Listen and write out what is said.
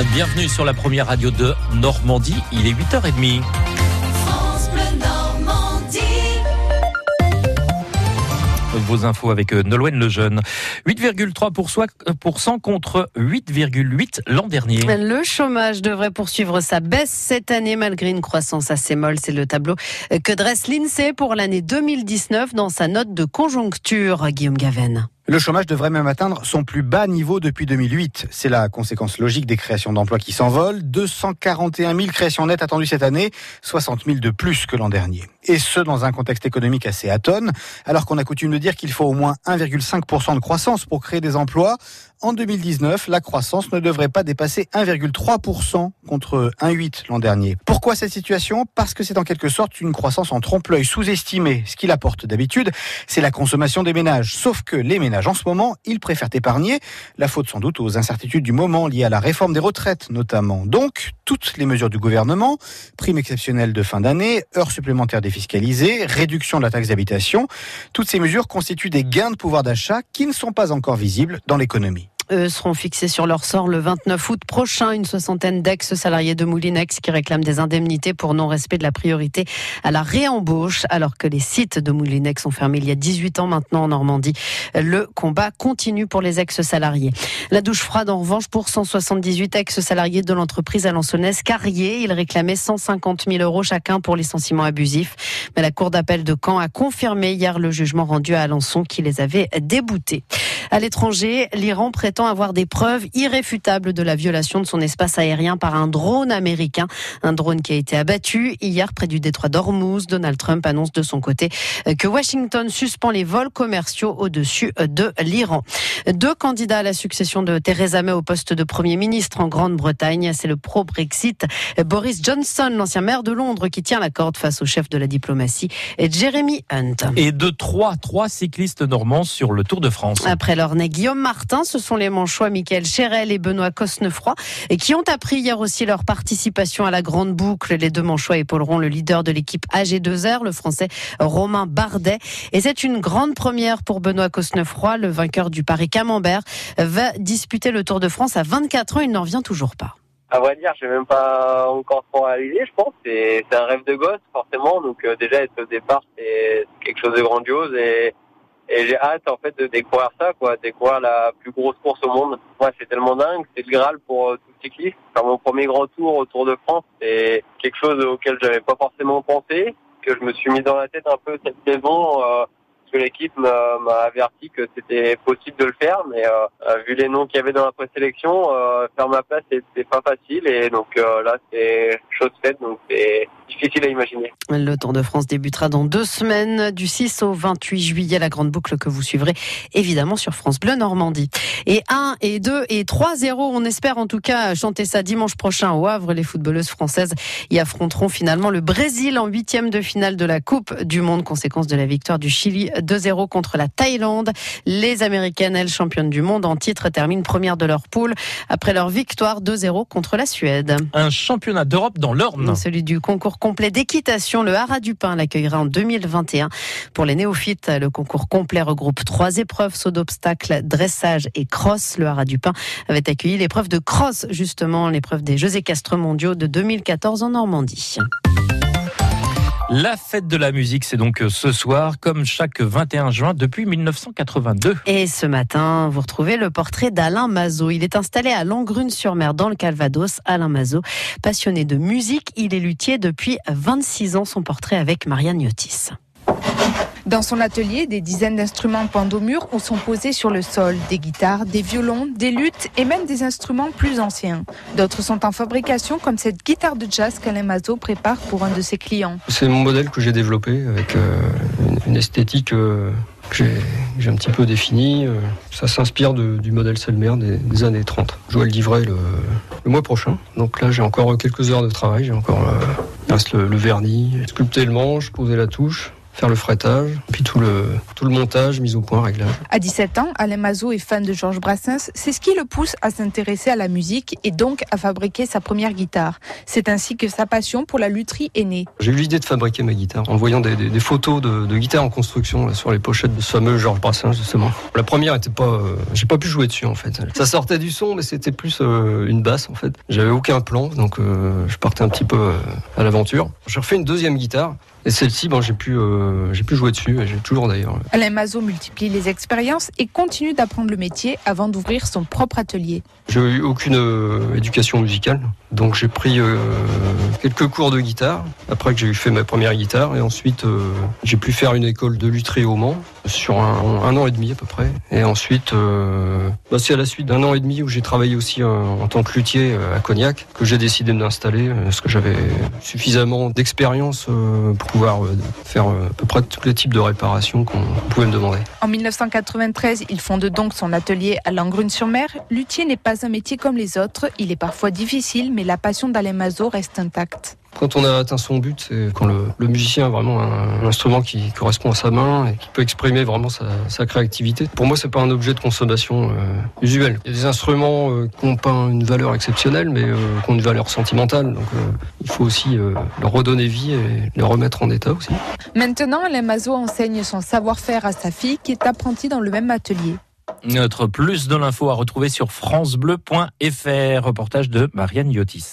Bienvenue sur la première radio de Normandie. Il est 8h30. Vos infos avec euh, Nolwenn Lejeune. 8,3% contre 8,8 l'an dernier. Le chômage devrait poursuivre sa baisse cette année malgré une croissance assez molle. C'est le tableau que dresse l'INSEE pour l'année 2019 dans sa note de conjoncture. Guillaume Gaven. Le chômage devrait même atteindre son plus bas niveau depuis 2008. C'est la conséquence logique des créations d'emplois qui s'envolent. 241 000 créations nettes attendues cette année, 60 000 de plus que l'an dernier. Et ce, dans un contexte économique assez atone, alors qu'on a coutume de dire qu'il faut au moins 1,5% de croissance pour créer des emplois. En 2019, la croissance ne devrait pas dépasser 1,3% contre 1,8% l'an dernier. Pourquoi cette situation? Parce que c'est en quelque sorte une croissance en trompe-l'œil sous-estimée. Ce qu'il apporte d'habitude, c'est la consommation des ménages. Sauf que les ménages, en ce moment, ils préfèrent épargner. La faute sans doute aux incertitudes du moment liées à la réforme des retraites, notamment. Donc, toutes les mesures du gouvernement, primes exceptionnelles de fin d'année, heures supplémentaires défiscalisées, réduction de la taxe d'habitation, toutes ces mesures constituent des gains de pouvoir d'achat qui ne sont pas encore visibles dans l'économie eux seront fixés sur leur sort le 29 août prochain. Une soixantaine d'ex-salariés de Moulinex qui réclament des indemnités pour non-respect de la priorité à la réembauche, alors que les sites de Moulinex ont fermé il y a 18 ans maintenant en Normandie. Le combat continue pour les ex-salariés. La douche froide, en revanche, pour 178 ex-salariés de l'entreprise alençonnaise Carrier. Ils réclamaient 150 000 euros chacun pour licenciement abusif. Mais la Cour d'appel de Caen a confirmé hier le jugement rendu à Alençon qui les avait déboutés. À l'étranger, l'Iran prétend avoir des preuves irréfutables de la violation de son espace aérien par un drone américain. Un drone qui a été abattu hier près du détroit d'Ormuz. Donald Trump annonce de son côté que Washington suspend les vols commerciaux au-dessus de l'Iran. Deux candidats à la succession de Theresa May au poste de Premier ministre en Grande-Bretagne. C'est le pro-Brexit Boris Johnson, l'ancien maire de Londres, qui tient la corde face au chef de la diplomatie, Jeremy Hunt. Et de trois, trois cyclistes normands sur le Tour de France. Après nez Guillaume Martin, ce sont les manchois Michael Chérel et Benoît Cosnefroy, et qui ont appris hier aussi leur participation à la grande boucle. Les deux manchois épauleront le leader de l'équipe AG2R, le français Romain Bardet. Et c'est une grande première pour Benoît Cosnefroy, le vainqueur du Paris Camembert, va disputer le Tour de France à 24 ans. Il n'en revient toujours pas. À vrai dire, j'ai même pas encore trop réalisé, je pense. C'est un rêve de gosse, forcément. Donc euh, déjà, être au départ, c'est quelque chose de grandiose. Et j'ai hâte en fait de découvrir ça, quoi, découvrir la plus grosse course au monde. Moi, c'est tellement dingue, c'est le Graal pour euh, tout cycliste. Faire mon premier grand tour au Tour de France, c'est quelque chose auquel j'avais pas forcément pensé, que je me suis mis dans la tête un peu cette saison. Euh, que l'équipe m'a averti que c'était possible de le faire, mais euh, euh, vu les noms qu'il y avait dans la présélection, euh, faire ma place c'était pas facile et donc euh, là c'est chose faite, donc c'est difficile à imaginer. Le Tour de France débutera dans deux semaines, du 6 au 28 juillet, la grande boucle que vous suivrez évidemment sur France Bleu Normandie. Et 1 et 2 et 3-0, on espère en tout cas chanter ça dimanche prochain au Havre. Les footballeuses françaises y affronteront finalement le Brésil en huitième de finale de la Coupe du Monde, conséquence de la victoire du Chili 2-0 contre la Thaïlande. Les Américaines, elles championnes du monde en titre, terminent première de leur poule après leur victoire 2-0 contre la Suède. Un championnat d'Europe dans l'Orne. Celui du concours complet d'équitation, le Haras du Pin l'accueillera en 2021. Pour les néophytes, le concours complet regroupe trois épreuves, saut d'obstacles, dressage et cross. Le Haras du Pin avait accueilli l'épreuve de cross, justement, l'épreuve des Jeux équestres mondiaux de 2014 en Normandie. La fête de la musique, c'est donc euh, ce soir, comme chaque 21 juin depuis 1982. Et ce matin, vous retrouvez le portrait d'Alain Mazot. Il est installé à Langrune-sur-Mer, dans le Calvados. Alain Mazot, passionné de musique, il est luthier depuis 26 ans. Son portrait avec Marianne Yotis. Dans son atelier, des dizaines d'instruments pendent au mur ou sont posés sur le sol. Des guitares, des violons, des luttes et même des instruments plus anciens. D'autres sont en fabrication comme cette guitare de jazz qu'Alain Mazot prépare pour un de ses clients. C'est mon modèle que j'ai développé avec euh, une, esthétique euh, que j'ai un petit peu définie. Euh, ça s'inspire du modèle Selmer des, années 30. Je dois le livrer le, mois prochain. Donc là, j'ai encore quelques heures de travail. J'ai encore le, le vernis, sculpter le manche, poser la touche faire le fretage, puis tout le, tout le montage, mise au point, réglage. À 17 ans, Alain Mazot est fan de Georges Brassens. C'est ce qui le pousse à s'intéresser à la musique et donc à fabriquer sa première guitare. C'est ainsi que sa passion pour la lutherie est née. J'ai eu l'idée de fabriquer ma guitare en voyant des, des, des photos de, de guitares en construction là, sur les pochettes de ce fameux Georges Brassens justement. La première était pas, euh, j'ai pas pu jouer dessus en fait. Ça sortait du son, mais c'était plus euh, une basse en fait. J'avais aucun plan, donc euh, je partais un petit peu euh, à l'aventure. J'ai refait une deuxième guitare. Et celle-ci, bon, j'ai pu, euh, j'ai pu jouer dessus, j'ai toujours d'ailleurs. Alain Mazot multiplie les expériences et continue d'apprendre le métier avant d'ouvrir son propre atelier. J'ai eu aucune euh, éducation musicale, donc j'ai pris euh, quelques cours de guitare après que j'ai fait ma première guitare, et ensuite j'ai pu faire une école de lutherie au Mans sur un, an et demi à peu près. Et ensuite, euh, bah, c'est à la suite d'un an et demi où j'ai travaillé aussi en, en tant que luthier à Cognac que j'ai décidé de m'installer parce que j'avais suffisamment d'expérience pour pouvoir faire à peu près tous les types de réparations qu'on pouvait me demander. En 1993, il fonde donc son atelier à Langrune-sur-Mer. Luthier n'est pas un métier comme les autres, il est parfois difficile, mais la passion d'Alain Mazot reste intacte. Quand on a atteint son but, c'est quand le, le, musicien a vraiment un, un, instrument qui correspond à sa main et qui peut exprimer vraiment sa, sa créativité. Pour moi, c'est pas un objet de consommation euh, usuel. Il y a des instruments euh, qui n'ont pas une valeur exceptionnelle, mais euh, qui ont une valeur sentimentale. Donc, euh, il faut aussi euh, leur redonner vie et les remettre en état aussi. Maintenant, Alain Mazot enseigne son savoir-faire à sa fille, qui est apprentie dans le même atelier. Notre plus de l'info à retrouver sur francebleu.fr. Reportage de Marianne Yotis.